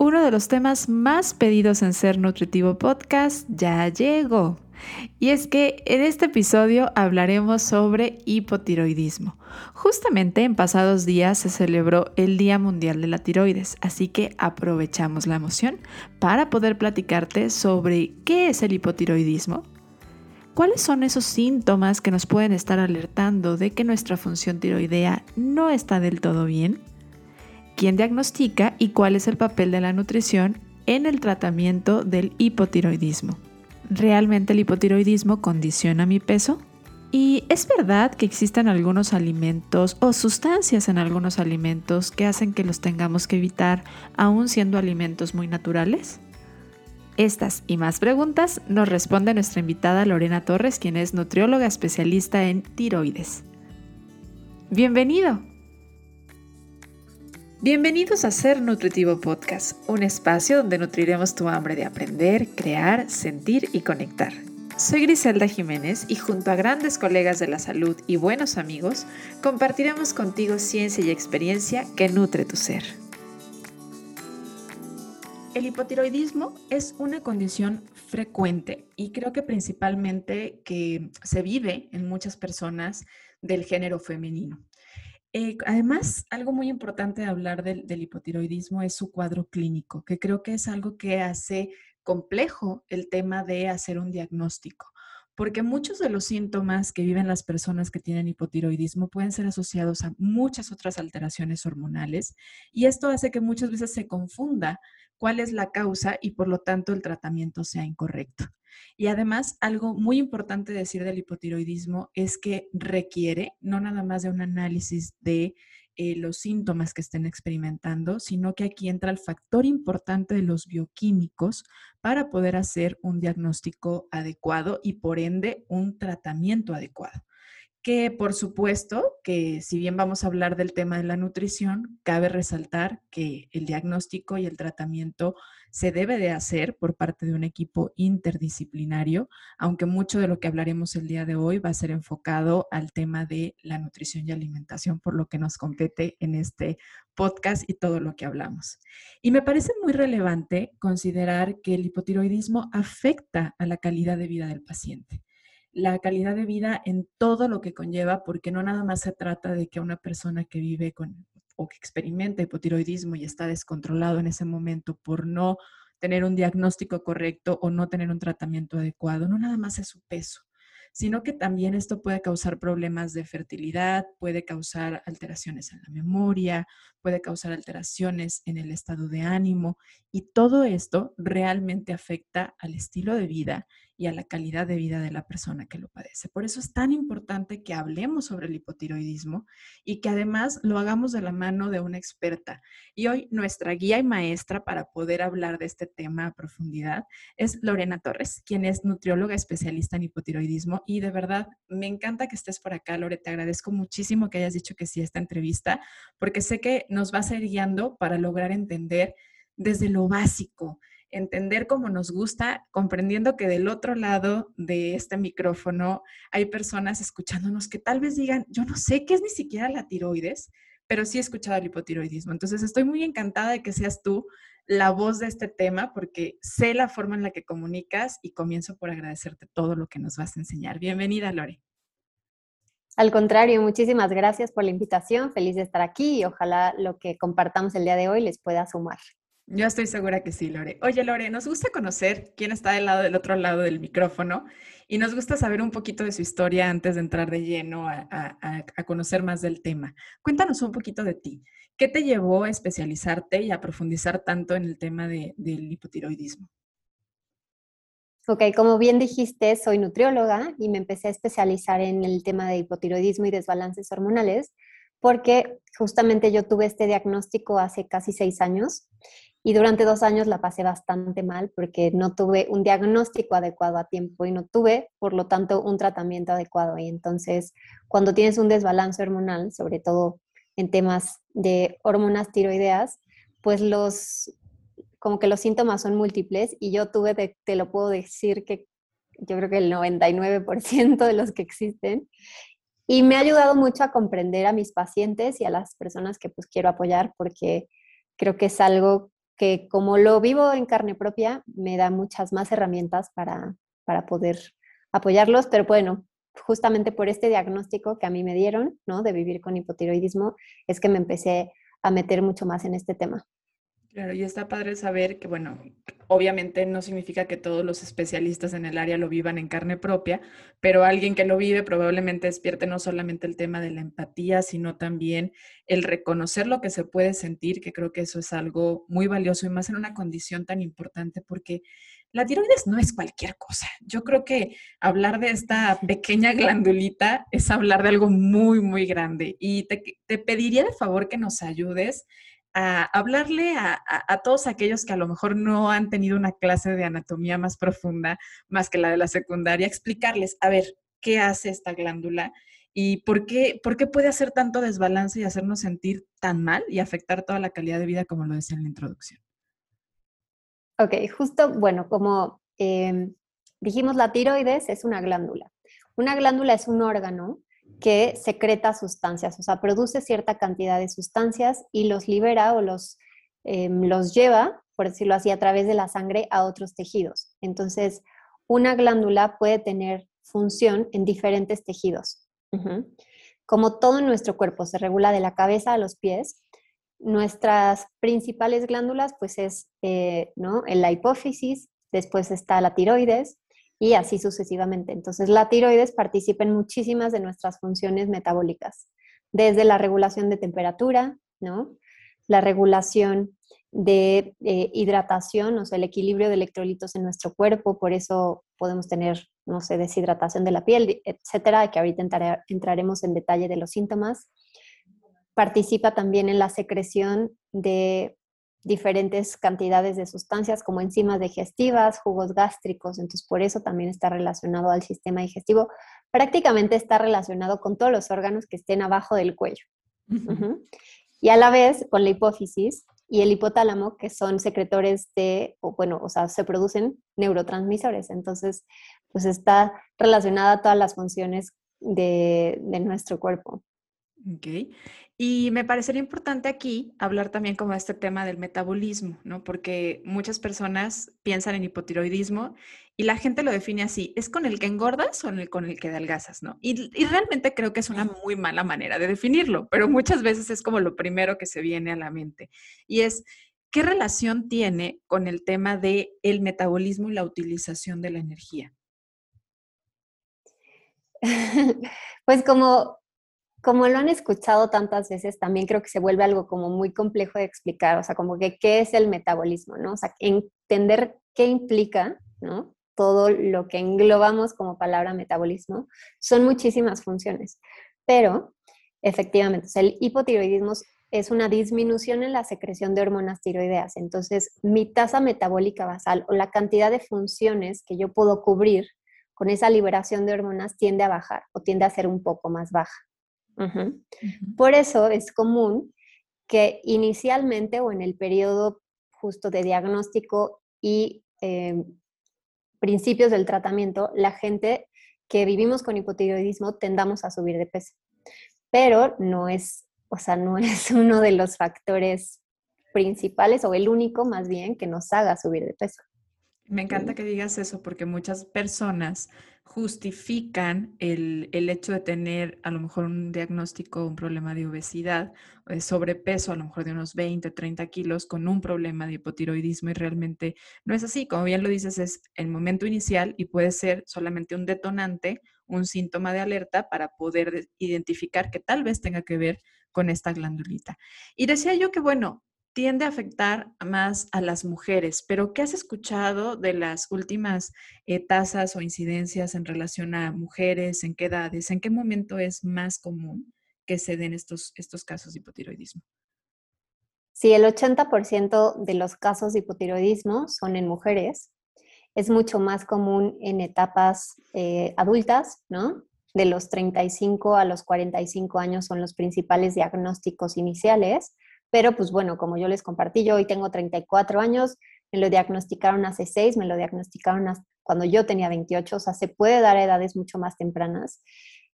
uno de los temas más pedidos en Ser Nutritivo Podcast ya llegó. Y es que en este episodio hablaremos sobre hipotiroidismo. Justamente en pasados días se celebró el Día Mundial de la Tiroides, así que aprovechamos la emoción para poder platicarte sobre qué es el hipotiroidismo, cuáles son esos síntomas que nos pueden estar alertando de que nuestra función tiroidea no está del todo bien, quién diagnostica y cuál es el papel de la nutrición en el tratamiento del hipotiroidismo. ¿Realmente el hipotiroidismo condiciona mi peso? ¿Y es verdad que existen algunos alimentos o sustancias en algunos alimentos que hacen que los tengamos que evitar aún siendo alimentos muy naturales? Estas y más preguntas nos responde nuestra invitada Lorena Torres, quien es nutrióloga especialista en tiroides. Bienvenido. Bienvenidos a Ser Nutritivo Podcast, un espacio donde nutriremos tu hambre de aprender, crear, sentir y conectar. Soy Griselda Jiménez y junto a grandes colegas de la salud y buenos amigos, compartiremos contigo ciencia y experiencia que nutre tu ser. El hipotiroidismo es una condición frecuente y creo que principalmente que se vive en muchas personas del género femenino. Eh, además, algo muy importante de hablar del, hipotiroidismo es su cuadro clínico, que creo que es algo que hace complejo el tema de hacer un diagnóstico, porque muchos de los síntomas que viven las personas que tienen hipotiroidismo pueden ser asociados a muchas otras alteraciones hormonales y esto hace que muchas veces se confunda cuál es la causa y por lo tanto el tratamiento sea incorrecto. Y además, algo muy importante decir del hipotiroidismo es que requiere no nada más de un análisis de eh, los síntomas que estén experimentando, sino que aquí entra el factor importante de los bioquímicos para poder hacer un diagnóstico adecuado y por ende un tratamiento adecuado que por supuesto que si bien vamos a hablar del tema de la nutrición, cabe resaltar que el diagnóstico y el tratamiento se debe de hacer por parte de un equipo interdisciplinario, aunque mucho de lo que hablaremos el día de hoy va a ser enfocado al tema de la nutrición y alimentación, por lo que nos compete en este podcast y todo lo que hablamos. Y me parece muy relevante considerar que el hipotiroidismo afecta a la calidad de vida del paciente la calidad de vida en todo lo que conlleva, porque no nada más se trata de que una persona que vive con o que experimenta hipotiroidismo y está descontrolado en ese momento por no tener un diagnóstico correcto o no tener un tratamiento adecuado, no nada más es su peso, sino que también esto puede causar problemas de fertilidad, puede causar alteraciones en la memoria, puede causar alteraciones en el estado de ánimo y todo esto realmente afecta al estilo de vida y a la calidad de vida de la persona que lo padece. Por eso es tan importante que hablemos sobre el hipotiroidismo y que además lo hagamos de la mano de una experta. Y hoy nuestra guía y maestra para poder hablar de este tema a profundidad es Lorena Torres, quien es nutrióloga especialista en hipotiroidismo. Y de verdad, me encanta que estés por acá, Lore. Te agradezco muchísimo que hayas dicho que sí a esta entrevista, porque sé que nos vas a ir guiando para lograr entender desde lo básico entender cómo nos gusta, comprendiendo que del otro lado de este micrófono hay personas escuchándonos que tal vez digan, yo no sé qué es ni siquiera la tiroides, pero sí he escuchado el hipotiroidismo. Entonces estoy muy encantada de que seas tú la voz de este tema porque sé la forma en la que comunicas y comienzo por agradecerte todo lo que nos vas a enseñar. Bienvenida, Lore. Al contrario, muchísimas gracias por la invitación. Feliz de estar aquí y ojalá lo que compartamos el día de hoy les pueda sumar. Yo estoy segura que sí, Lore. Oye, Lore, nos gusta conocer quién está del lado del otro lado del micrófono y nos gusta saber un poquito de su historia antes de entrar de lleno a, conocer más del tema. Cuéntanos un poquito de ti. ¿Qué te llevó a especializarte y a profundizar tanto en el tema del hipotiroidismo? Ok, como bien dijiste, soy nutrióloga y me empecé a especializar en el tema de hipotiroidismo y desbalances hormonales porque justamente yo tuve este diagnóstico hace casi seis años y durante dos años la pasé bastante mal porque no tuve un diagnóstico adecuado a tiempo y no tuve, por lo tanto, un tratamiento adecuado. Y entonces, cuando tienes un desbalance hormonal, sobre todo en temas de hormonas tiroideas, pues los, como que los síntomas son múltiples y yo tuve, te lo puedo decir que yo creo que el 99% de los que existen. Y me ha ayudado mucho a comprender a mis pacientes y a las personas que pues quiero apoyar porque creo que es algo que como lo vivo en carne propia, me da muchas más herramientas para, para poder apoyarlos, pero bueno, justamente por este diagnóstico que a mí me dieron, ¿no? De vivir con hipotiroidismo, es que me empecé a meter mucho más en este tema. Claro, y está padre saber que, bueno, obviamente no significa que todos los especialistas en el área lo vivan en carne propia, pero alguien que lo vive probablemente despierte no solamente el tema de la empatía, sino también el reconocer lo que se puede sentir, que creo que eso es algo muy valioso y más en una condición tan importante porque la tiroides no es cualquier cosa. Yo creo que hablar de esta pequeña glandulita es hablar de algo muy, muy grande y te, te pediría de favor que nos ayudes a hablarle a, todos aquellos que a lo mejor no han tenido una clase de anatomía más profunda, más que la de la secundaria, explicarles, a ver, ¿qué hace esta glándula? ¿Y por qué, por qué puede hacer tanto desbalance y hacernos sentir tan mal y afectar toda la calidad de vida como lo decía en la introducción? Ok, justo, bueno, como em, dijimos, la tiroides es una glándula. Una glándula es un órgano que secreta sustancias, o sea, produce cierta cantidad de sustancias y los libera o los, em, los lleva, por decirlo así, a través de la sangre a otros tejidos. Entonces, una glándula puede tener función en diferentes tejidos. Como todo en nuestro cuerpo se regula de la cabeza a los pies, nuestras principales glándulas, pues es eh, ¿no? la hipófisis, después está la tiroides, y así sucesivamente. Entonces, la tiroides participa en muchísimas de nuestras funciones metabólicas, desde la regulación de temperatura, ¿no? La regulación de eh, hidratación, o sea, el equilibrio de electrolitos en nuestro cuerpo, por eso podemos tener, no sé, deshidratación de la piel, etcétera, que ahorita entraremos en detalle de los síntomas. Participa también en la secreción de diferentes cantidades de sustancias como enzimas digestivas, jugos gástricos, entonces por eso también está relacionado al sistema digestivo. Prácticamente está relacionado con todos los órganos que estén abajo del cuello. Y a la vez con la hipófisis y el hipotálamo, que son secretores de, o bueno, o sea, se producen neurotransmisores. Entonces, pues está relacionada a todas las funciones de, de nuestro cuerpo. Ok. Y me parecería importante aquí hablar también como este tema del metabolismo, ¿no? Porque muchas personas piensan en hipotiroidismo y la gente lo define así, ¿es con el que engordas o con el que adelgazas, ¿no? Y, y, realmente creo que es una muy mala manera de definirlo, pero muchas veces es como lo primero que se viene a la mente. Y es, ¿qué relación tiene con el tema el metabolismo y la utilización de la energía? pues como como lo han escuchado tantas veces, también creo que se vuelve algo como muy complejo de explicar, o sea, como que qué es el metabolismo, ¿no? O sea, entender qué implica, ¿no? Todo lo que englobamos como palabra metabolismo, son muchísimas funciones, pero efectivamente, el hipotiroidismo es una disminución en la secreción de hormonas tiroideas, entonces mi tasa metabólica basal o la cantidad de funciones que yo puedo cubrir con esa liberación de hormonas tiende a bajar o tiende a ser un poco más baja. Por eso es común que inicialmente o en el periodo justo de diagnóstico y em, principios del tratamiento, la gente que vivimos con hipotiroidismo tendamos a subir de peso. Pero no es, o sea, no es uno de los factores principales o el único más bien que nos haga subir de peso. Me encanta que digas eso porque muchas personas justifican el, hecho de tener a lo mejor un diagnóstico, un problema de obesidad o de sobrepeso, a lo mejor de unos 20 o 30 kilos, con un problema de hipotiroidismo y realmente no es así. Como bien lo dices, es el momento inicial y puede ser solamente un detonante, un síntoma de alerta para poder identificar que tal vez tenga que ver con esta glandulita. Y decía yo que, bueno, tiende a afectar más a las mujeres, pero ¿qué has escuchado de las últimas eh, tasas o incidencias en relación a mujeres, en qué edades, en qué momento es más común que se den estos, estos casos de hipotiroidismo? Sí, el 80% de los casos de hipotiroidismo son en mujeres. Es mucho más común en etapas eh, adultas, ¿no? De los 35 a los 45 años son los principales diagnósticos iniciales pero pues bueno, como yo les compartí, yo hoy tengo 34 años, me lo diagnosticaron hace 6, me lo diagnosticaron cuando yo tenía 28, o sea, se puede dar a edades mucho más tempranas,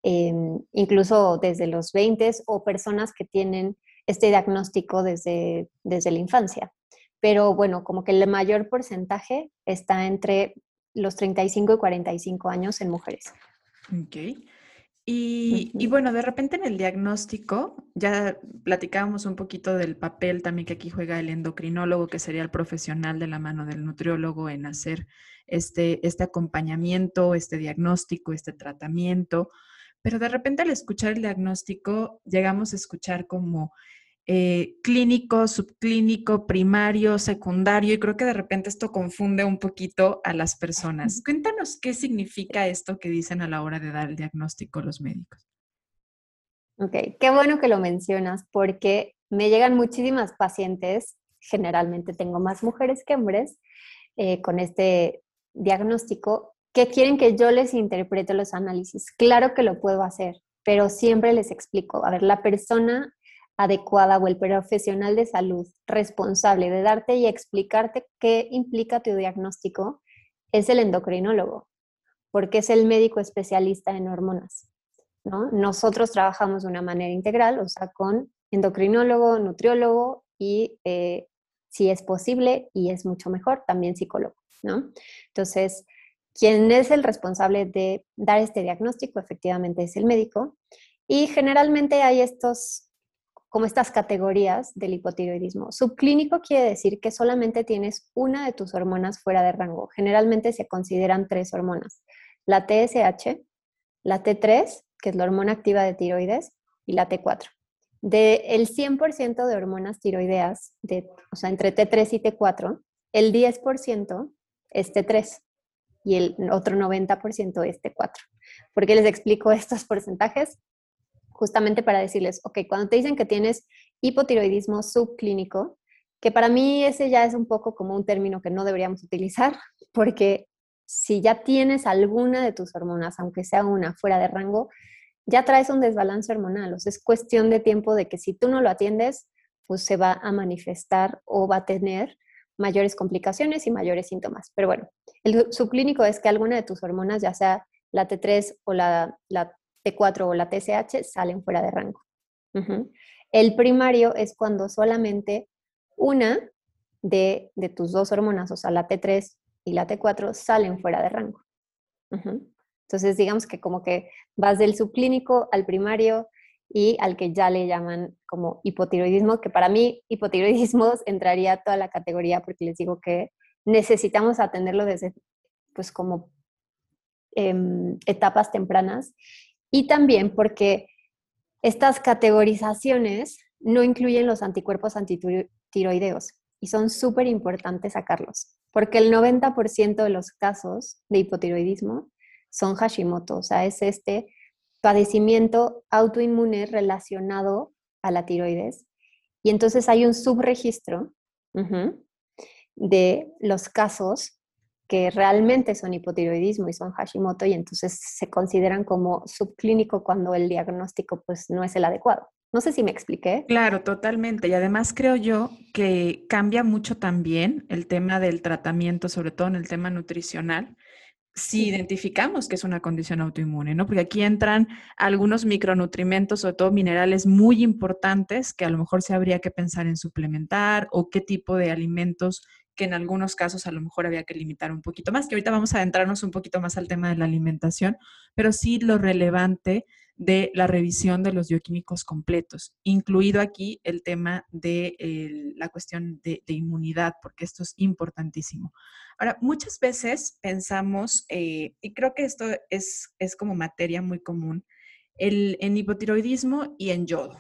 em, incluso desde los 20 o personas que tienen este diagnóstico desde, desde la infancia. pero bueno, como que el mayor porcentaje está entre los 35 y 45 años en mujeres. Ok. Y, bueno, de repente en el diagnóstico, ya platicábamos un poquito del papel también que aquí juega el endocrinólogo, que sería el profesional de la mano del nutriólogo en hacer este, este acompañamiento, este diagnóstico, este tratamiento. Pero de repente al escuchar el diagnóstico, llegamos a escuchar como eh, clínico, subclínico, primario, secundario, y creo que de repente esto confunde un poquito a las personas. Cuéntanos qué significa esto que dicen a la hora de dar el diagnóstico los médicos. Ok, qué bueno que lo mencionas porque me llegan muchísimas pacientes, generalmente tengo más mujeres que hombres, eh, con este diagnóstico, que quieren que yo les interprete los análisis. Claro que lo puedo hacer, pero siempre les explico, a ver, la persona adecuada o el profesional de salud responsable de darte y explicarte qué implica tu diagnóstico es el endocrinólogo, porque es el médico especialista en hormonas. ¿no? Nosotros trabajamos de una manera integral, o sea, con endocrinólogo, nutriólogo y, eh, si es posible y es mucho mejor, también psicólogo. ¿no? Entonces, quien es el responsable de dar este diagnóstico efectivamente es el médico. Y generalmente hay estos como estas categorías del hipotiroidismo. Subclínico quiere decir que solamente tienes una de tus hormonas fuera de rango. Generalmente se consideran tres hormonas. La TSH, la T3, que es la hormona activa de tiroides, y la T4. Del el 100% de hormonas tiroideas, de, o sea, entre T3 y T4, el 10% es T3 y el otro 90% es T4. ¿Por qué les explico estos porcentajes? Justamente para decirles, ok, cuando te dicen que tienes hipotiroidismo subclínico, que para mí ese ya es un poco como un término que no deberíamos utilizar, porque si ya tienes alguna de tus hormonas, aunque sea una fuera de rango, ya traes un desbalance hormonal. O sea, es cuestión de tiempo de que si tú no lo atiendes, pues se va a manifestar o va a tener mayores complicaciones y mayores síntomas. Pero bueno, el subclínico es que alguna de tus hormonas, ya sea la T3 o la, la T4 o la TSH salen fuera de rango. El primario es cuando solamente una de, tus dos hormonas, o sea, la T3 y la T4, salen fuera de rango. Entonces, digamos que como que vas del subclínico al primario y al que ya le llaman como hipotiroidismo, que para mí hipotiroidismo entraría toda la categoría porque les digo que necesitamos atenderlo desde pues como em, etapas tempranas y también porque estas categorizaciones no incluyen los anticuerpos antitiroideos y son súper importantes sacarlos, porque el 90% de los casos de hipotiroidismo son Hashimoto, o sea, es este padecimiento autoinmune relacionado a la tiroides. Y entonces hay un subregistro de los casos que realmente son hipotiroidismo y son Hashimoto y entonces se consideran como subclínico cuando el diagnóstico pues no es el adecuado. No sé si me expliqué. Claro, totalmente. Y además creo yo que cambia mucho también el tema del tratamiento, sobre todo en el tema nutricional, si identificamos que es una condición autoinmune, ¿no? Porque aquí entran algunos micronutrimentos, sobre todo minerales muy importantes que a lo mejor se habría que pensar en suplementar o qué tipo de alimentos que en algunos casos a lo mejor había que limitar un poquito más, que ahorita vamos a adentrarnos un poquito más al tema de la alimentación, pero sí lo relevante de la revisión de los bioquímicos completos, incluido aquí el tema de la cuestión de, inmunidad, porque esto es importantísimo. Ahora, muchas veces pensamos, eh, y creo que esto es, es como materia muy común, el, en hipotiroidismo y en yodo.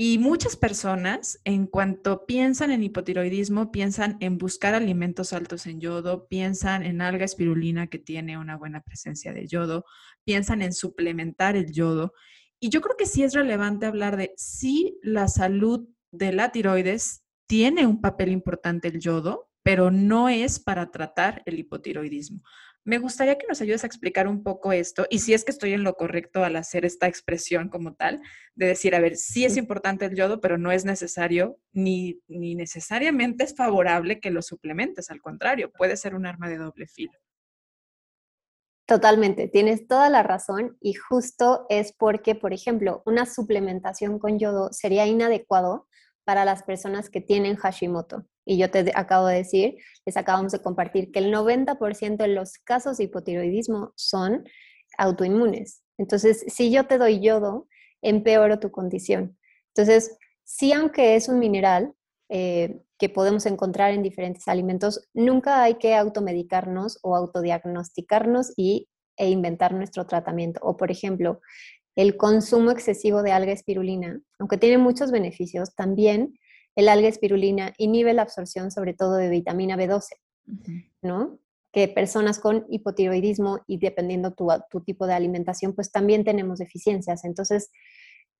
Y muchas personas, en cuanto piensan en hipotiroidismo, piensan en buscar alimentos altos en yodo, piensan en alga espirulina que tiene una buena presencia de yodo, piensan en suplementar el yodo. Y yo creo que sí es relevante hablar de si la salud de la tiroides tiene un papel importante el yodo, pero no es para tratar el hipotiroidismo. Me gustaría que nos ayudes a explicar un poco esto y si es que estoy en lo correcto al hacer esta expresión como tal, de decir, a ver, sí es importante el yodo, pero no es necesario ni, ni necesariamente es favorable que lo suplementes, al contrario, puede ser un arma de doble filo. Totalmente, tienes toda la razón y justo es porque, por ejemplo, una suplementación con yodo sería inadecuado para las personas que tienen Hashimoto Y yo te acabo de decir, les acabamos de compartir que el 90% de los casos de hipotiroidismo son autoinmunes. Entonces, si yo te doy yodo, empeoro tu condición. Entonces, sí, aunque es un mineral eh, que podemos encontrar en diferentes alimentos, nunca hay que automedicarnos o autodiagnosticarnos y, e inventar nuestro tratamiento. O, por ejemplo, el consumo excesivo de alga espirulina, aunque tiene muchos beneficios, también el alga espirulina inhibe la absorción sobre todo de vitamina B12, ¿no? Que personas con hipotiroidismo y dependiendo tu, tu tipo de alimentación, pues también tenemos deficiencias. Entonces,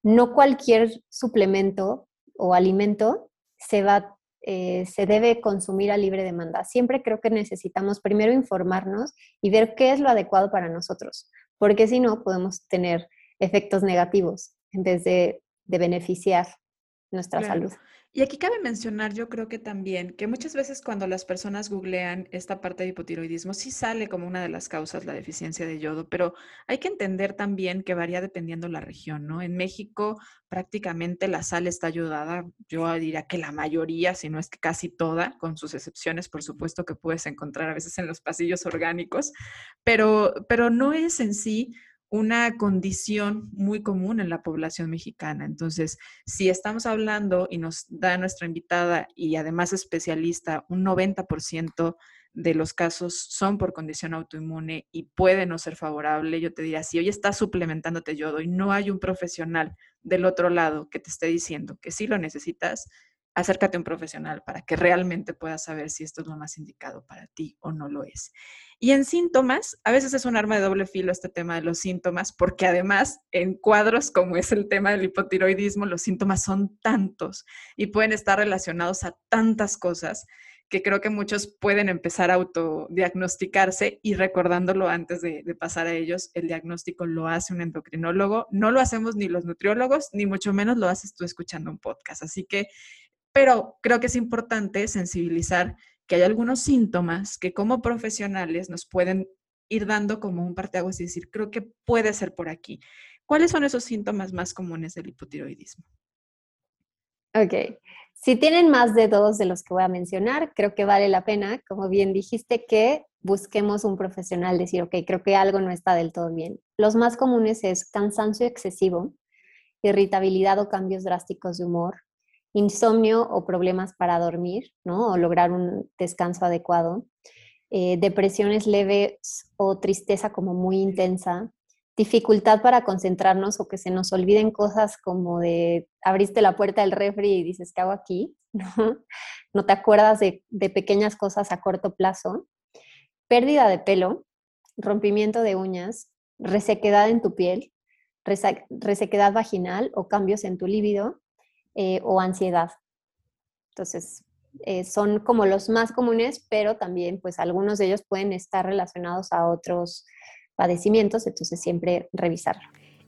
no cualquier suplemento o alimento se va eh, se debe consumir a libre demanda. Siempre creo que necesitamos primero informarnos y ver qué es lo adecuado para nosotros, porque si no podemos tener efectos negativos en vez de, beneficiar nuestra salud. Y aquí cabe mencionar, yo creo que también, que muchas veces cuando las personas googlean esta parte de hipotiroidismo, sí sale como una de las causas la deficiencia de yodo, pero hay que entender también que varía dependiendo la región, ¿no? En México prácticamente la sal está ayudada, yo diría que la mayoría, si no es que casi toda, con sus excepciones, por supuesto, que puedes encontrar a veces en los pasillos orgánicos, pero, pero no es en sí una condición muy común en la población mexicana. Entonces, si estamos hablando y nos da nuestra invitada y además especialista, un 90% de los casos son por condición autoinmune y puede no ser favorable, yo te diría, si hoy estás suplementándote yodo y no hay un profesional del otro lado que te esté diciendo que sí lo necesitas, acércate a un profesional para que realmente puedas saber si esto es lo más indicado para ti o no lo es. Y en síntomas, a veces es un arma de doble filo este tema de los síntomas, porque además en cuadros como es el tema del hipotiroidismo, los síntomas son tantos y pueden estar relacionados a tantas cosas que creo que muchos pueden empezar a autodiagnosticarse y recordándolo antes de, de, pasar a ellos, el diagnóstico lo hace un endocrinólogo, no lo hacemos ni los nutriólogos, ni mucho menos lo haces tú escuchando un podcast. Así que pero creo que es importante sensibilizar que hay algunos síntomas que como profesionales nos pueden ir dando como un parteaguas y decir, creo que puede ser por aquí. ¿Cuáles son esos síntomas más comunes del hipotiroidismo? Ok, si tienen más de dos de los que voy a mencionar, creo que vale la pena, como bien dijiste, que busquemos un profesional, decir, ok, creo que algo no está del todo bien. Los más comunes es cansancio excesivo, irritabilidad o cambios drásticos de humor, insomnio o problemas para dormir, ¿no? O lograr un descanso adecuado, eh, depresiones leves o tristeza como muy intensa, dificultad para concentrarnos o que se nos olviden cosas como de abriste la puerta del refri y dices, ¿qué hago aquí? ¿No? no te acuerdas de, de pequeñas cosas a corto plazo, pérdida de pelo, rompimiento de uñas, resequedad en tu piel, resequedad vaginal o cambios en tu líbido, eh, o ansiedad. Entonces, eh, son como los más comunes, pero también pues algunos de ellos pueden estar relacionados a otros padecimientos, entonces siempre revisarlo.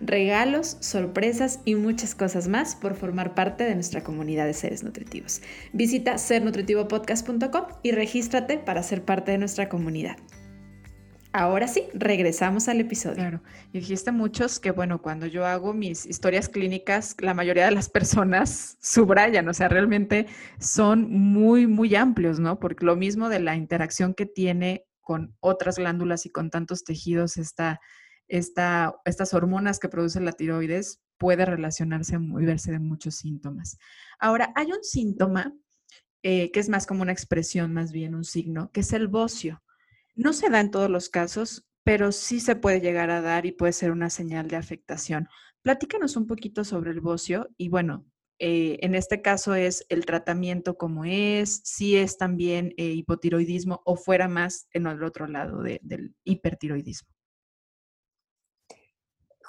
Regalos, sorpresas, y muchas cosas más por formar parte de nuestra comunidad de seres nutritivos. Visita sernutritivopodcast.com y regístrate para ser parte de nuestra comunidad. Ahora sí, regresamos al episodio. Claro, dijiste muchos que, bueno, cuando yo hago mis historias clínicas, la mayoría de las personas subrayan, o sea, realmente son muy, muy amplios, ¿no? Porque lo mismo de la interacción que tiene con otras glándulas y con tantos tejidos esta estas hormonas que produce la tiroides puede relacionarse y verse de muchos síntomas. Ahora, hay un síntoma eh, que es más como una expresión, más bien un signo, que es el bocio. No se da en todos los casos, pero sí se puede llegar a dar y puede ser una señal de afectación. Platícanos un poquito sobre el bocio y bueno, eh, en este caso es el tratamiento como es, si es también eh, hipotiroidismo o fuera más en el otro lado del hipertiroidismo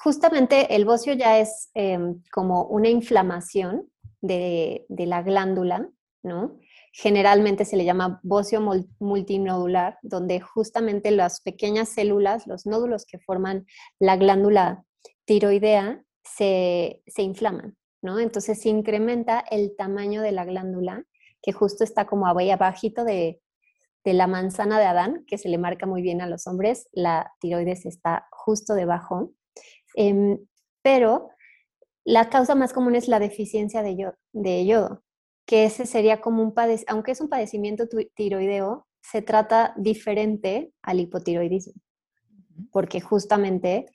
justamente el bocio ya es em, como una inflamación de, la glándula, ¿no? generalmente se le llama bocio multinodular, donde justamente las pequeñas células, los nódulos que forman la glándula tiroidea, se, inflaman, ¿no? Entonces se incrementa el tamaño de la glándula, que justo está como ahí abajito de, de la manzana de Adán, que se le marca muy bien a los hombres, la tiroides está justo debajo. Em, pero la causa más común es la deficiencia de yodo, de yodo que ese sería como un padecimiento, aunque es un padecimiento tiroideo, se trata diferente al hipotiroidismo, porque justamente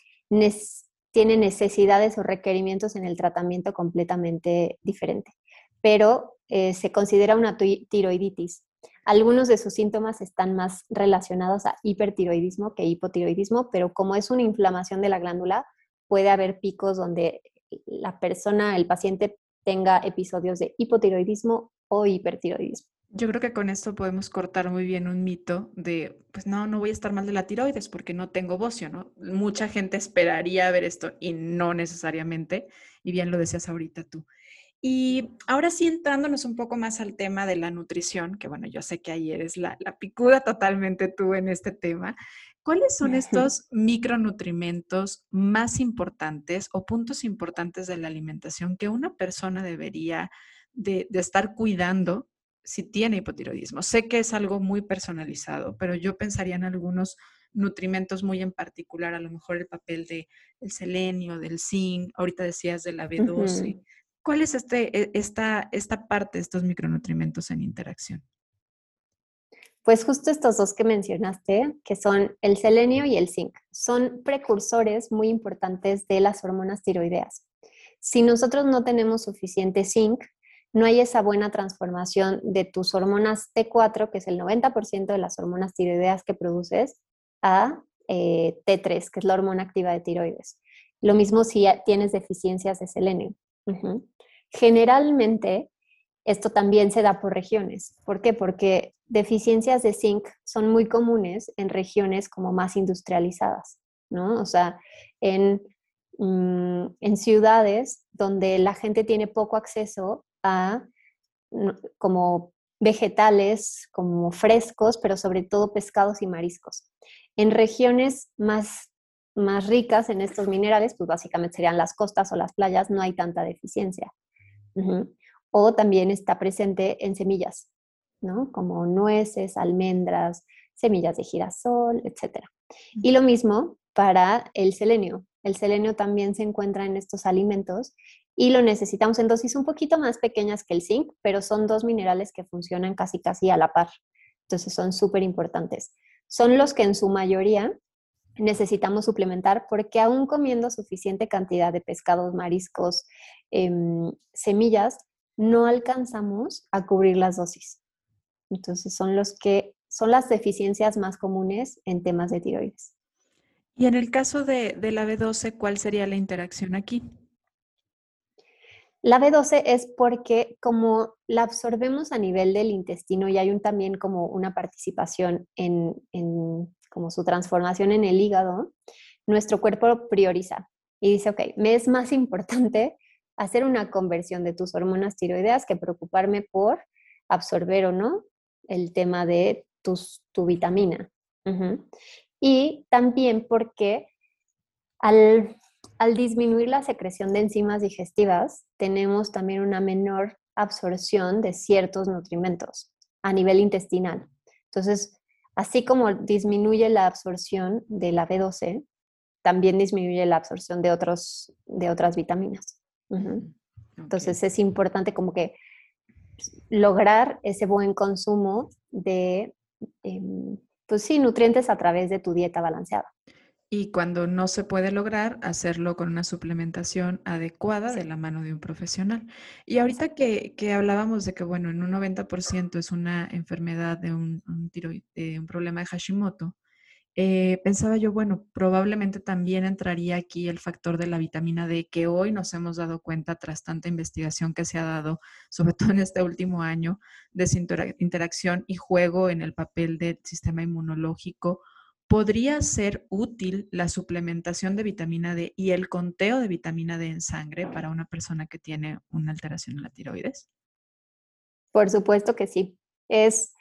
tiene necesidades o requerimientos en el tratamiento completamente diferente, pero eh, se considera una tiroiditis. Algunos de sus síntomas están más relacionados a hipertiroidismo que hipotiroidismo, pero como es una inflamación de la glándula, puede haber picos donde la persona, el paciente tenga episodios de hipotiroidismo o hipertiroidismo. Yo creo que con esto podemos cortar muy bien un mito de, pues no, no voy a estar mal de la tiroides porque no tengo bocio, ¿no? Mucha gente esperaría ver esto y no necesariamente, y bien lo decías ahorita tú. Y ahora sí, entrándonos un poco más al tema de la nutrición, que bueno, yo sé que ahí eres la, la picuda totalmente tú en este tema, ¿Cuáles son estos micronutrimentos más importantes o puntos importantes de la alimentación que una persona debería de, estar cuidando si tiene hipotiroidismo? Sé que es algo muy personalizado, pero yo pensaría en algunos nutrimentos muy en particular, a lo mejor el papel del selenio, del zinc, ahorita decías de la B12. ¿Cuál es este, e, esta, esta parte de estos micronutrimentos en interacción? Pues justo estos dos que mencionaste, que son el selenio y el zinc, son precursores muy importantes de las hormonas tiroideas. Si nosotros no tenemos suficiente zinc, no hay esa buena transformación de tus hormonas T4, que es el 90% de las hormonas tiroideas que produces, a eh, T3, que es la hormona activa de tiroides. Lo mismo si tienes deficiencias de selenio. Generalmente, esto también se da por regiones. ¿Por qué? Porque deficiencias de zinc son muy comunes en regiones como más industrializadas, ¿no? O sea, en, mm, en ciudades donde la gente tiene poco acceso a como vegetales, como frescos, pero sobre todo pescados y mariscos. En regiones más, más ricas en estos minerales, pues básicamente serían las costas o las playas, no hay tanta deficiencia. O también está presente en semillas, como nueces, almendras, semillas de girasol, etc. Y lo mismo para el selenio. El selenio también se encuentra en estos alimentos y lo necesitamos en dosis un poquito más pequeñas que el zinc, pero son dos minerales que funcionan casi casi a la par. Entonces son súper importantes. Son los que en su mayoría necesitamos suplementar porque aún comiendo suficiente cantidad de pescados, mariscos, em, semillas, no alcanzamos a cubrir las dosis. Entonces son los que son las deficiencias más comunes en temas de tiroides. Y en el caso de, la B12, ¿cuál sería la interacción aquí? La B12 es porque como la absorbemos a nivel del intestino y hay un, también como una participación en, en como su transformación en el hígado, nuestro cuerpo prioriza y dice, ok, me es más importante hacer una conversión de tus hormonas tiroideas que preocuparme por absorber o no el tema de tu vitamina. Y también porque al, disminuir la secreción de enzimas digestivas, tenemos también una menor absorción de ciertos nutrimentos a nivel intestinal. Entonces, así como disminuye la absorción de la B12, también disminuye la absorción de, otros, de otras vitaminas. Entonces, es importante como que lograr ese buen consumo de, em, pues sí, nutrientes a través de tu dieta balanceada. Y cuando no se puede lograr, hacerlo con una suplementación adecuada de la mano de un profesional. Y ahorita que, que, hablábamos de que, bueno, en un 90% es una enfermedad de un, un, de un problema de Hashimoto, eh, pensaba yo, bueno, probablemente también entraría aquí el factor de la vitamina D, que hoy nos hemos dado cuenta tras tanta investigación que se ha dado, sobre todo en este último año, de interacción y juego en el papel del sistema inmunológico. ¿Podría ser útil la suplementación de vitamina D y el conteo de vitamina D en sangre para una persona que tiene una alteración en la tiroides? Por supuesto que sí. Es,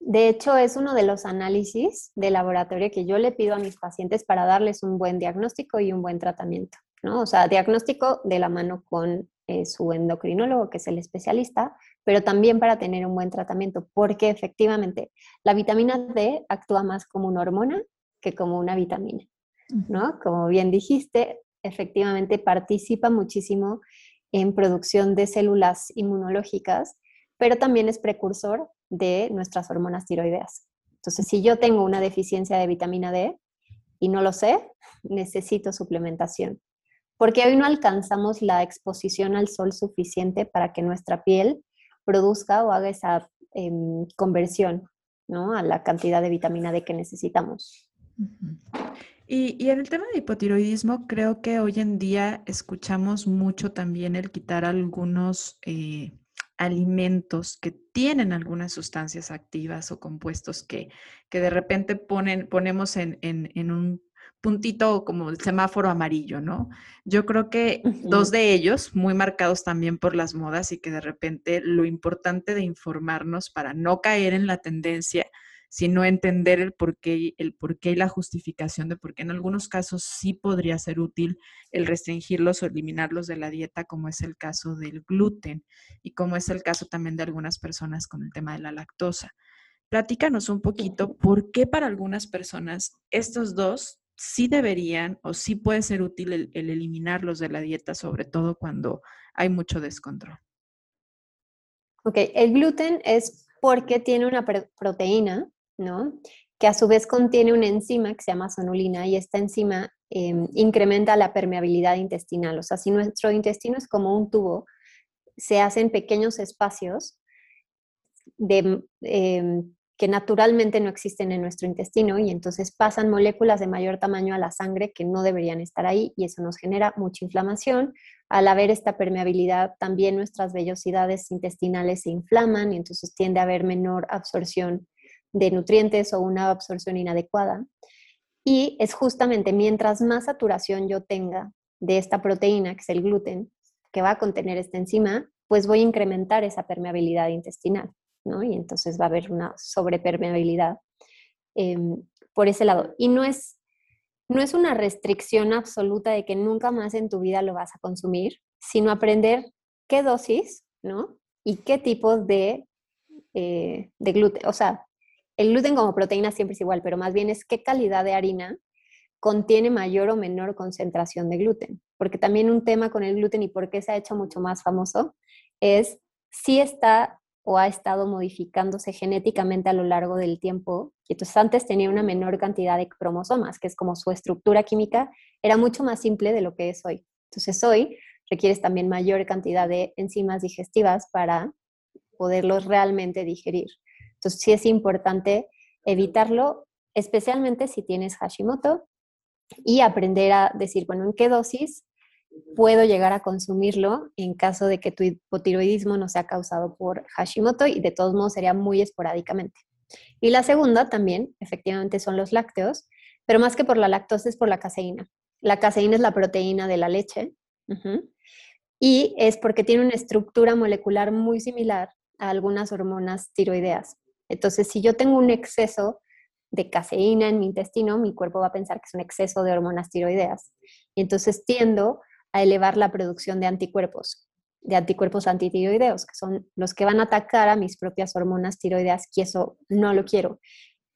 de hecho, es uno de los análisis de laboratorio que yo le pido a mis pacientes para darles un buen diagnóstico y un buen tratamiento, ¿no? O sea, diagnóstico de la mano con eh, su endocrinólogo, que es el especialista, pero también para tener un buen tratamiento, porque efectivamente la vitamina D actúa más como una hormona que como una vitamina, ¿no? Como bien dijiste, efectivamente participa muchísimo en producción de células inmunológicas, pero también es precursor de nuestras hormonas tiroideas. Entonces, si yo tengo una deficiencia de vitamina D y no lo sé, necesito suplementación, porque hoy no alcanzamos la exposición al sol suficiente para que nuestra piel produzca o haga esa em, conversión ¿no? a la cantidad de vitamina D que necesitamos. Y, en el tema de hipotiroidismo, creo que hoy en día escuchamos mucho también el quitar algunos eh, alimentos que tienen algunas sustancias activas o compuestos que, que de repente ponen, ponemos en, un puntito como el semáforo amarillo, ¿no? Yo creo que dos de ellos, muy marcados también por las modas y que de repente lo importante de informarnos para no caer en la tendencia sino entender el porqué, el porqué y la justificación de por qué en algunos casos sí podría ser útil el restringirlos o eliminarlos de la dieta, como es el caso del gluten y como es el caso también de algunas personas con el tema de la lactosa. Platícanos un poquito por qué para algunas personas estos dos sí deberían o sí puede ser útil el, eliminarlos de la dieta, sobre todo cuando hay mucho descontrol. Ok, el gluten es porque tiene una proteína ¿no? Que a su vez contiene una enzima que se llama sonulina y esta enzima em, incrementa la permeabilidad intestinal. O sea, si nuestro intestino es como un tubo, se hacen pequeños espacios em, que naturalmente no existen en nuestro intestino y entonces pasan moléculas de mayor tamaño a la sangre que no deberían estar ahí y eso nos genera mucha inflamación. Al haber esta permeabilidad, también nuestras vellosidades intestinales se inflaman y entonces tiende a haber menor absorción de nutrientes o una absorción inadecuada. Y es justamente mientras más saturación yo tenga de esta proteína, que es el gluten, que va a contener esta enzima, pues voy a incrementar esa permeabilidad intestinal, ¿no? Y entonces va a haber una sobrepermeabilidad em, por ese lado. Y no es, no es una restricción absoluta de que nunca más en tu vida lo vas a consumir, sino aprender qué dosis, ¿no? Y qué tipo de, eh, de gluten, o sea, el gluten como proteína siempre es igual, pero más bien es qué calidad de harina contiene mayor o menor concentración de gluten. Porque también un tema con el gluten y por qué se ha hecho mucho más famoso es si está o ha estado modificándose genéticamente a lo largo del tiempo. Y entonces antes tenía una menor cantidad de cromosomas, que es como su estructura química era mucho más simple de lo que es hoy. Entonces hoy requieres también mayor cantidad de enzimas digestivas para poderlos realmente digerir. Entonces sí es importante evitarlo, especialmente si tienes Hashimoto, y aprender a decir, bueno, ¿en qué dosis puedo llegar a consumirlo en caso de que tu hipotiroidismo no sea causado por Hashimoto y de todos modos sería muy esporádicamente. Y la segunda también, efectivamente, son los lácteos, pero más que por la lactosa es por la caseína. La caseína es la proteína de la leche y es porque tiene una estructura molecular muy similar a algunas hormonas tiroideas. Entonces, si yo tengo un exceso de caseína en mi intestino, mi cuerpo va a pensar que es un exceso de hormonas tiroideas. Y entonces tiendo a elevar la producción de anticuerpos, de anticuerpos antitiroideos, que son los que van a atacar a mis propias hormonas tiroideas, y eso no lo quiero.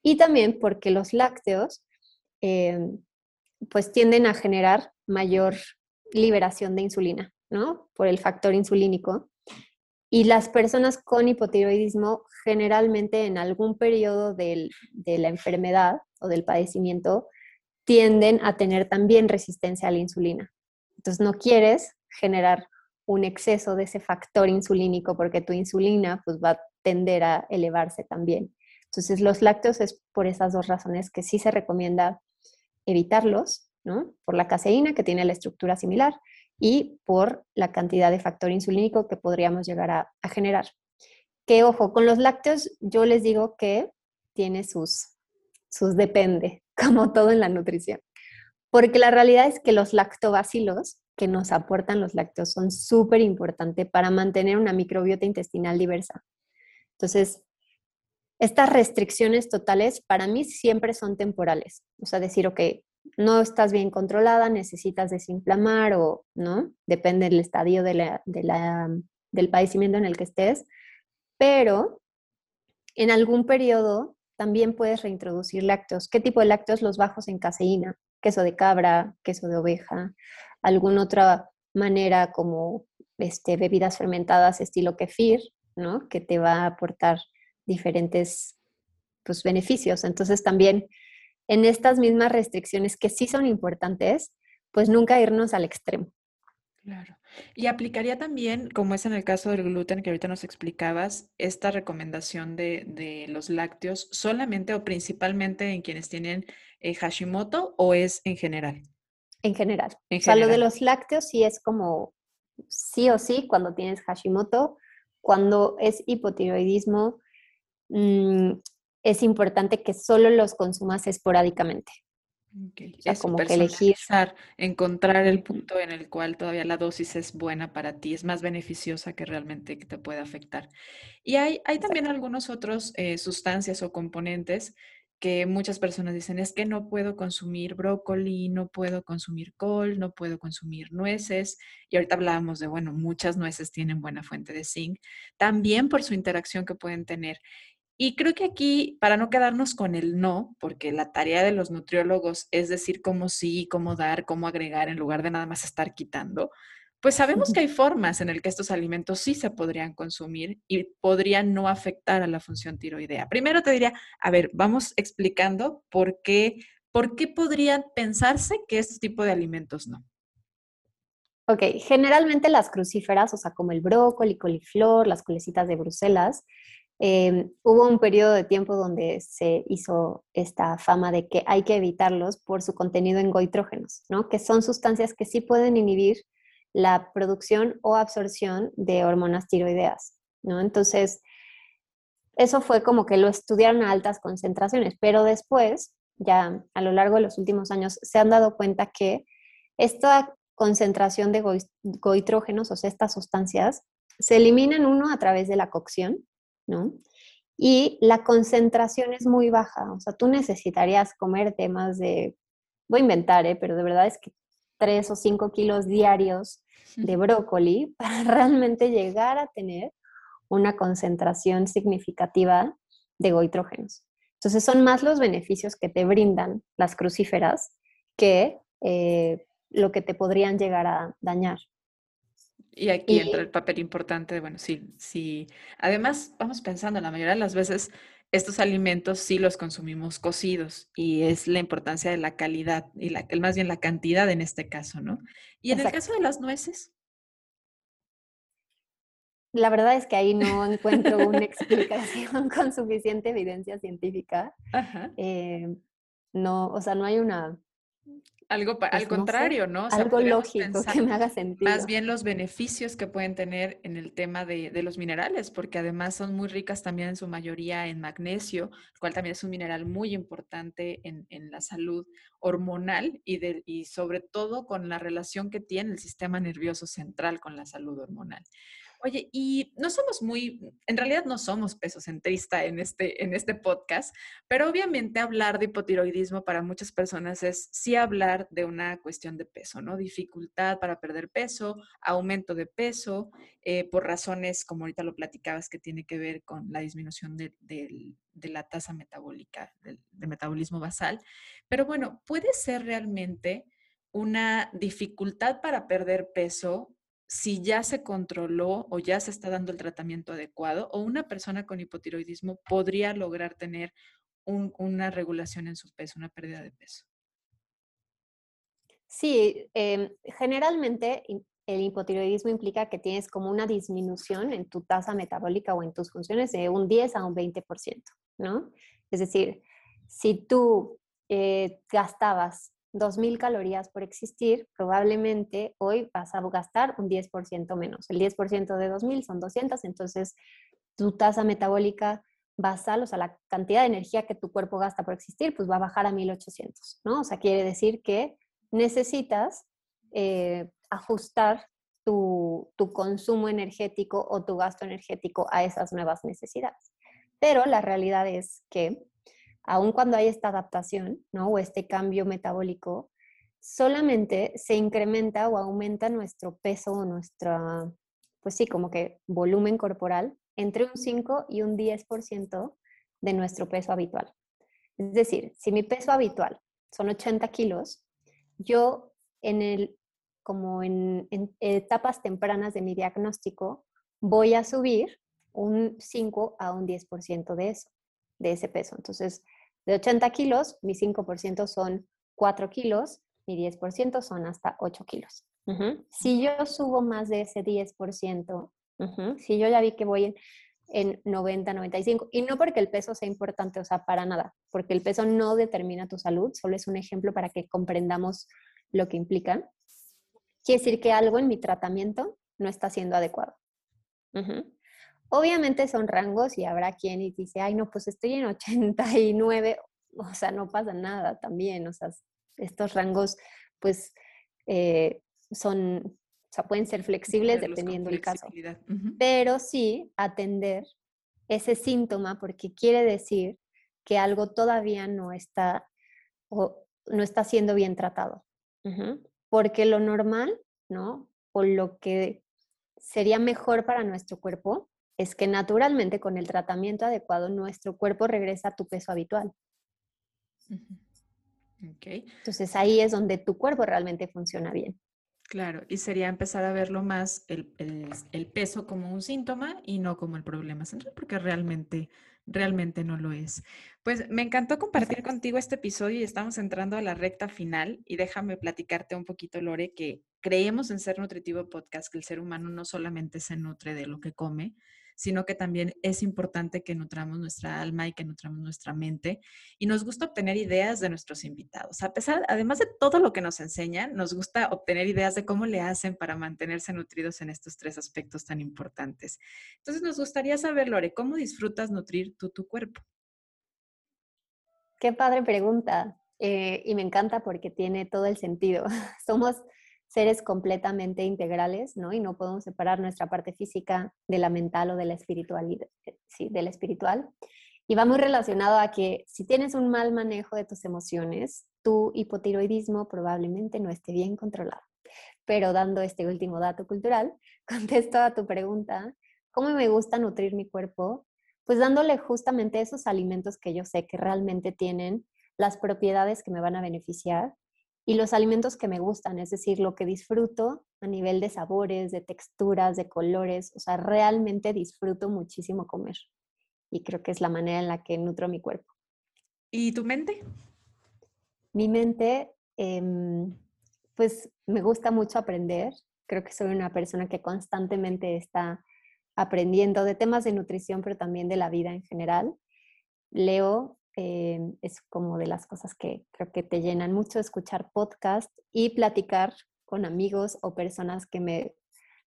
Y también porque los lácteos, eh, pues tienden a generar mayor liberación de insulina, ¿no? Por el factor insulínico. Y las personas con hipotiroidismo generalmente en algún periodo de la enfermedad o del padecimiento tienden a tener también resistencia a la insulina. Entonces no quieres generar un exceso de ese factor insulínico porque tu insulina pues va a tender a elevarse también. Entonces los lácteos es por esas dos razones que sí se recomienda evitarlos, ¿no? Por la caseína que tiene la estructura similar y por la cantidad de factor insulínico que podríamos llegar a, generar. Que ojo, con los lácteos yo les digo que tiene sus, sus depende, como todo en la nutrición. Porque la realidad es que los lactobacilos que nos aportan los lácteos son súper importantes para mantener una microbiota intestinal diversa. Entonces, estas restricciones totales para mí siempre son temporales. O sea, decir, ok, no estás bien controlada, necesitas desinflamar o, ¿no? Depende del estadio del padecimiento en el que estés, pero en algún periodo también puedes reintroducir lácteos. ¿Qué tipo de lácteos? Los bajos en caseína, queso de cabra, queso de oveja, alguna otra manera como este, bebidas fermentadas estilo kefir, ¿no? Que te va a aportar diferentes pues, beneficios. Entonces también en estas mismas restricciones que sí son importantes, pues nunca irnos al extremo. Claro. Y aplicaría también, como es en el caso del gluten que ahorita nos explicabas, esta recomendación de, los lácteos solamente o principalmente en quienes tienen eh, Hashimoto o es en general? En general. o sea, lo de los lácteos sí es como sí o sí cuando tienes Hashimoto, cuando es hipotiroidismo, mm, es importante que solo los consumas esporádicamente. Okay. O sea, como que elegir. Encontrar el punto en el cual todavía la dosis es buena para ti, es más beneficiosa que realmente que te puede afectar. Y hay, hay también algunas otras eh, sustancias o componentes que muchas personas dicen, es que no puedo consumir brócoli, no puedo consumir col, no puedo consumir nueces. Y ahorita hablábamos de, bueno, muchas nueces tienen buena fuente de zinc, también por su interacción que pueden tener. Y creo que aquí, para no quedarnos con el no, porque la tarea de los nutriólogos es decir cómo sí, cómo dar, cómo agregar, en lugar de nada más estar quitando, pues sabemos que hay formas en las que estos alimentos sí se podrían consumir y podrían no afectar a la función tiroidea. Primero te diría, a ver, vamos explicando por qué, por qué podrían pensarse que este tipo de alimentos no. Ok, generalmente las crucíferas, o sea, como el brócoli, coliflor, las colecitas de Bruselas, Em, hubo un periodo de tiempo donde se hizo esta fama de que hay que evitarlos por su contenido en goitrógenos, ¿no? que son sustancias que sí pueden inhibir la producción o absorción de hormonas tiroideas. Entonces, eso fue como que lo estudiaron a altas concentraciones, pero después, ya a lo largo de los últimos años, se han dado cuenta que esta concentración de goitrógenos, o sea, estas sustancias, se eliminan uno a través de la cocción, ¿no? Y la concentración es muy baja, o sea, tú necesitarías comer temas de, voy a inventar, ¿eh? pero de verdad es que 3 o 5 kilos diarios de brócoli para realmente llegar a tener una concentración significativa de goitrógenos. Entonces son más los beneficios que te brindan las crucíferas que eh, lo que te podrían llegar a dañar. Y aquí entra el papel importante de, bueno, sí, sí. Además, vamos pensando, la mayoría de las veces estos alimentos sí los consumimos cocidos y es la importancia de la calidad y la, más bien la cantidad en este caso, ¿no? Y en el caso de las nueces. La verdad es que ahí no encuentro una explicación con suficiente evidencia científica. Eh, no, o sea, no hay una algo al pues, contrario, ¿no? algo lógico que me haga sentido. Más bien los beneficios que pueden tener en el tema de, los minerales, porque además son muy ricas también en su mayoría en magnesio, el cual también es un mineral muy importante en, la salud hormonal y, de, y sobre todo con la relación que tiene el sistema nervioso central con la salud hormonal. Oye, y no somos muy, en realidad no somos pesocentrista en este, en este podcast, pero obviamente hablar de hipotiroidismo para muchas personas es sí hablar de una cuestión de peso, ¿no? Dificultad para perder peso, aumento de peso, eh, por razones, como ahorita lo platicabas, que tiene que ver con la disminución de, la tasa metabólica, del, de metabolismo basal. Pero bueno, puede ser realmente una dificultad para perder peso si ya se controló o ya se está dando el tratamiento adecuado o una persona con hipotiroidismo podría lograr tener una regulación en su peso, una pérdida de peso. Sí, em, generalmente el hipotiroidismo implica que tienes como una disminución en tu tasa metabólica o en tus funciones de un 10 a un 20%, ¿no? Es decir, si tú eh, gastabas 2.000 calorías por existir, probablemente hoy vas a gastar un 10% menos. El 10% de 2.000 son 200, entonces tu tasa metabólica basal, o sea, la cantidad de energía que tu cuerpo gasta por existir, pues va a bajar a 1.800, ¿no? O sea, quiere decir que necesitas eh, ajustar tu, tu consumo energético o tu gasto energético a esas nuevas necesidades. Pero la realidad es que aun cuando hay esta adaptación, ¿no? O este cambio metabólico, solamente se incrementa o aumenta nuestro peso o nuestra, pues sí, como que volumen corporal entre un 5 y un 10% de nuestro peso habitual. Es decir, si mi peso habitual son 80 kilos, yo en el, como en, en etapas tempranas de mi diagnóstico, voy a subir un 5 a un 10% de eso, de ese peso. Entonces, de 80 kilos, mi 5% son 4 kilos, mi 10% son hasta 8 kilos. Si yo subo más de ese 10%, si yo ya vi que voy en, en 90, 95, y no porque el peso sea importante, o sea, para nada, porque el peso no determina tu salud, solo es un ejemplo para que comprendamos lo que implica. Quiere decir que algo en mi tratamiento no está siendo adecuado. Obviamente son rangos y habrá quien y dice, ay, no, pues estoy en 89, o sea, no pasa nada también, o sea, estos rangos, pues, eh, son, o sea, pueden ser flexibles dependiendo del caso. Pero sí atender ese síntoma porque quiere decir que algo todavía no está o no está siendo bien tratado. Porque lo normal, ¿no? O lo que sería mejor para nuestro cuerpo es que naturalmente con el tratamiento adecuado nuestro cuerpo regresa a tu peso habitual. Entonces ahí es donde tu cuerpo realmente funciona bien. Claro, y sería empezar a verlo más el, el, peso como un síntoma y no como el problema central, porque realmente, realmente no lo es. Pues me encantó compartir contigo este episodio y estamos entrando a la recta final y déjame platicarte un poquito, Lore, que creemos en Ser Nutritivo Podcast, que el ser humano no solamente se nutre de lo que come, sino que también es importante que nutramos nuestra alma y que nutramos nuestra mente. Y nos gusta obtener ideas de nuestros invitados. A pesar, además de todo lo que nos enseñan, nos gusta obtener ideas de cómo le hacen para mantenerse nutridos en estos tres aspectos tan importantes. Entonces, nos gustaría saber, Lore, ¿cómo disfrutas nutrir tú tu cuerpo? Qué padre pregunta. Eh, y me encanta porque tiene todo el sentido. Somos seres completamente integrales, ¿no? Y no podemos separar nuestra parte física de la mental o de la espiritualidad, eh, sí, de espiritual. Y va muy relacionado a que si tienes un mal manejo de tus emociones, tu hipotiroidismo probablemente no esté bien controlado. Pero dando este último dato cultural, contesto a tu pregunta, ¿cómo me gusta nutrir mi cuerpo? Pues dándole justamente esos alimentos que yo sé que realmente tienen las propiedades que me van a beneficiar y los alimentos que me gustan, es decir, lo que disfruto a nivel de sabores, de texturas, de colores, o sea, realmente disfruto muchísimo comer. Y creo que es la manera en la que nutro mi cuerpo. ¿Y tu mente? Mi mente, em, pues me gusta mucho aprender. Creo que soy una persona que constantemente está aprendiendo de temas de nutrición, pero también de la vida en general. Leo eh, es como de las cosas que creo que te llenan mucho escuchar podcast y platicar con amigos o personas que me,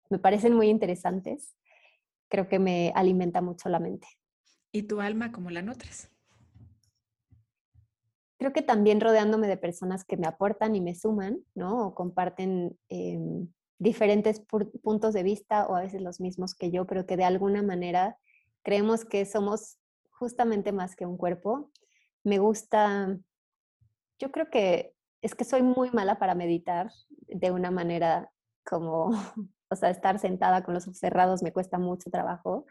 me parecen muy interesantes. Creo que me alimenta mucho la mente. ¿Y tu alma cómo la nutres? Creo que también rodeándome de personas que me aportan y me suman, ¿no? O comparten em, diferentes puntos de vista o a veces los mismos que yo, pero que de alguna manera creemos que somos justamente más que un cuerpo. Me gusta, yo creo que es que soy muy mala para meditar de una manera como, o sea, estar sentada con los ojos cerrados me cuesta mucho trabajo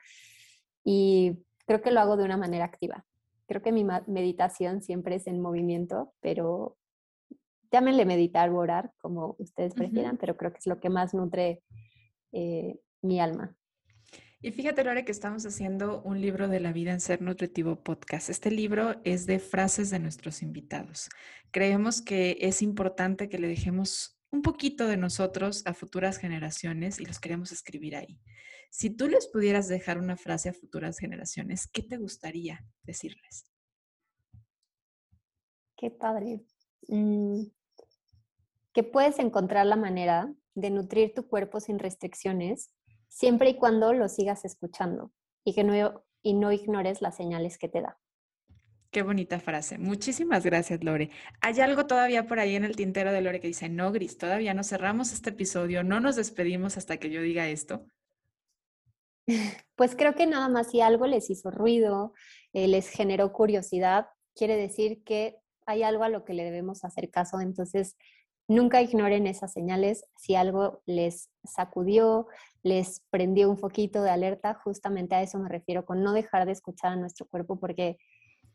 y creo que lo hago de una manera activa. Creo que mi meditación siempre es en movimiento, pero llámenle meditar o orar, como ustedes prefieran, pero creo que es lo que más nutre eh, mi alma. Y fíjate, Lore, que estamos haciendo un libro de la vida en Ser Nutritivo Podcast. Este libro es de frases de nuestros invitados. Creemos que es importante que le dejemos un poquito de nosotros a futuras generaciones y los queremos escribir ahí. Si tú les pudieras dejar una frase a futuras generaciones, ¿qué te gustaría decirles? Qué padre. Mm, que puedes encontrar la manera de nutrir tu cuerpo sin restricciones siempre y cuando lo sigas escuchando y que no, y no ignores las señales que te da. Qué bonita frase. Muchísimas gracias, Lore. ¿Hay algo todavía por ahí en el tintero de Lore que dice, no, Gris, todavía no cerramos este episodio, no nos despedimos hasta que yo diga esto? Pues creo que nada más si algo les hizo ruido, eh, les generó curiosidad, quiere decir que hay algo a lo que le debemos hacer caso. Entonces, nunca ignoren esas señales. Si algo les sacudió, les prendió un foquito de alerta, justamente a eso me refiero con no dejar de escuchar a nuestro cuerpo porque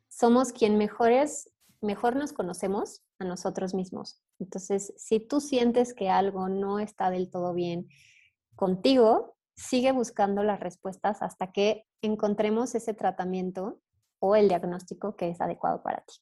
somos quien mejores, mejor nos conocemos a nosotros mismos. Entonces, si tú sientes que algo no está del todo bien contigo, sigue buscando las respuestas hasta que encontremos ese tratamiento o el diagnóstico que es adecuado para ti.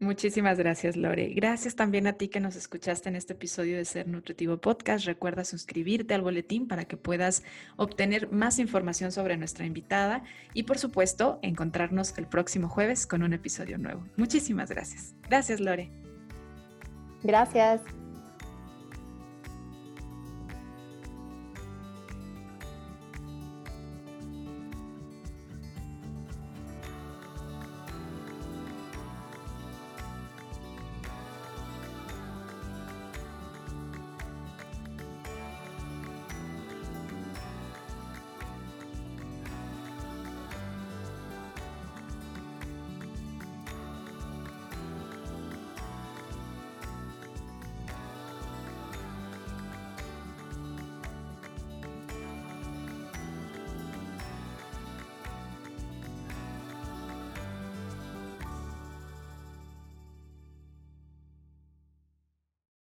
Muchísimas gracias, Lore. Gracias también a ti que nos escuchaste en este episodio de Ser Nutritivo Podcast. Recuerda suscribirte al boletín para que puedas obtener más información sobre nuestra invitada y, por supuesto, encontrarnos el próximo jueves con un episodio nuevo. Muchísimas gracias. Gracias, Lore. Gracias.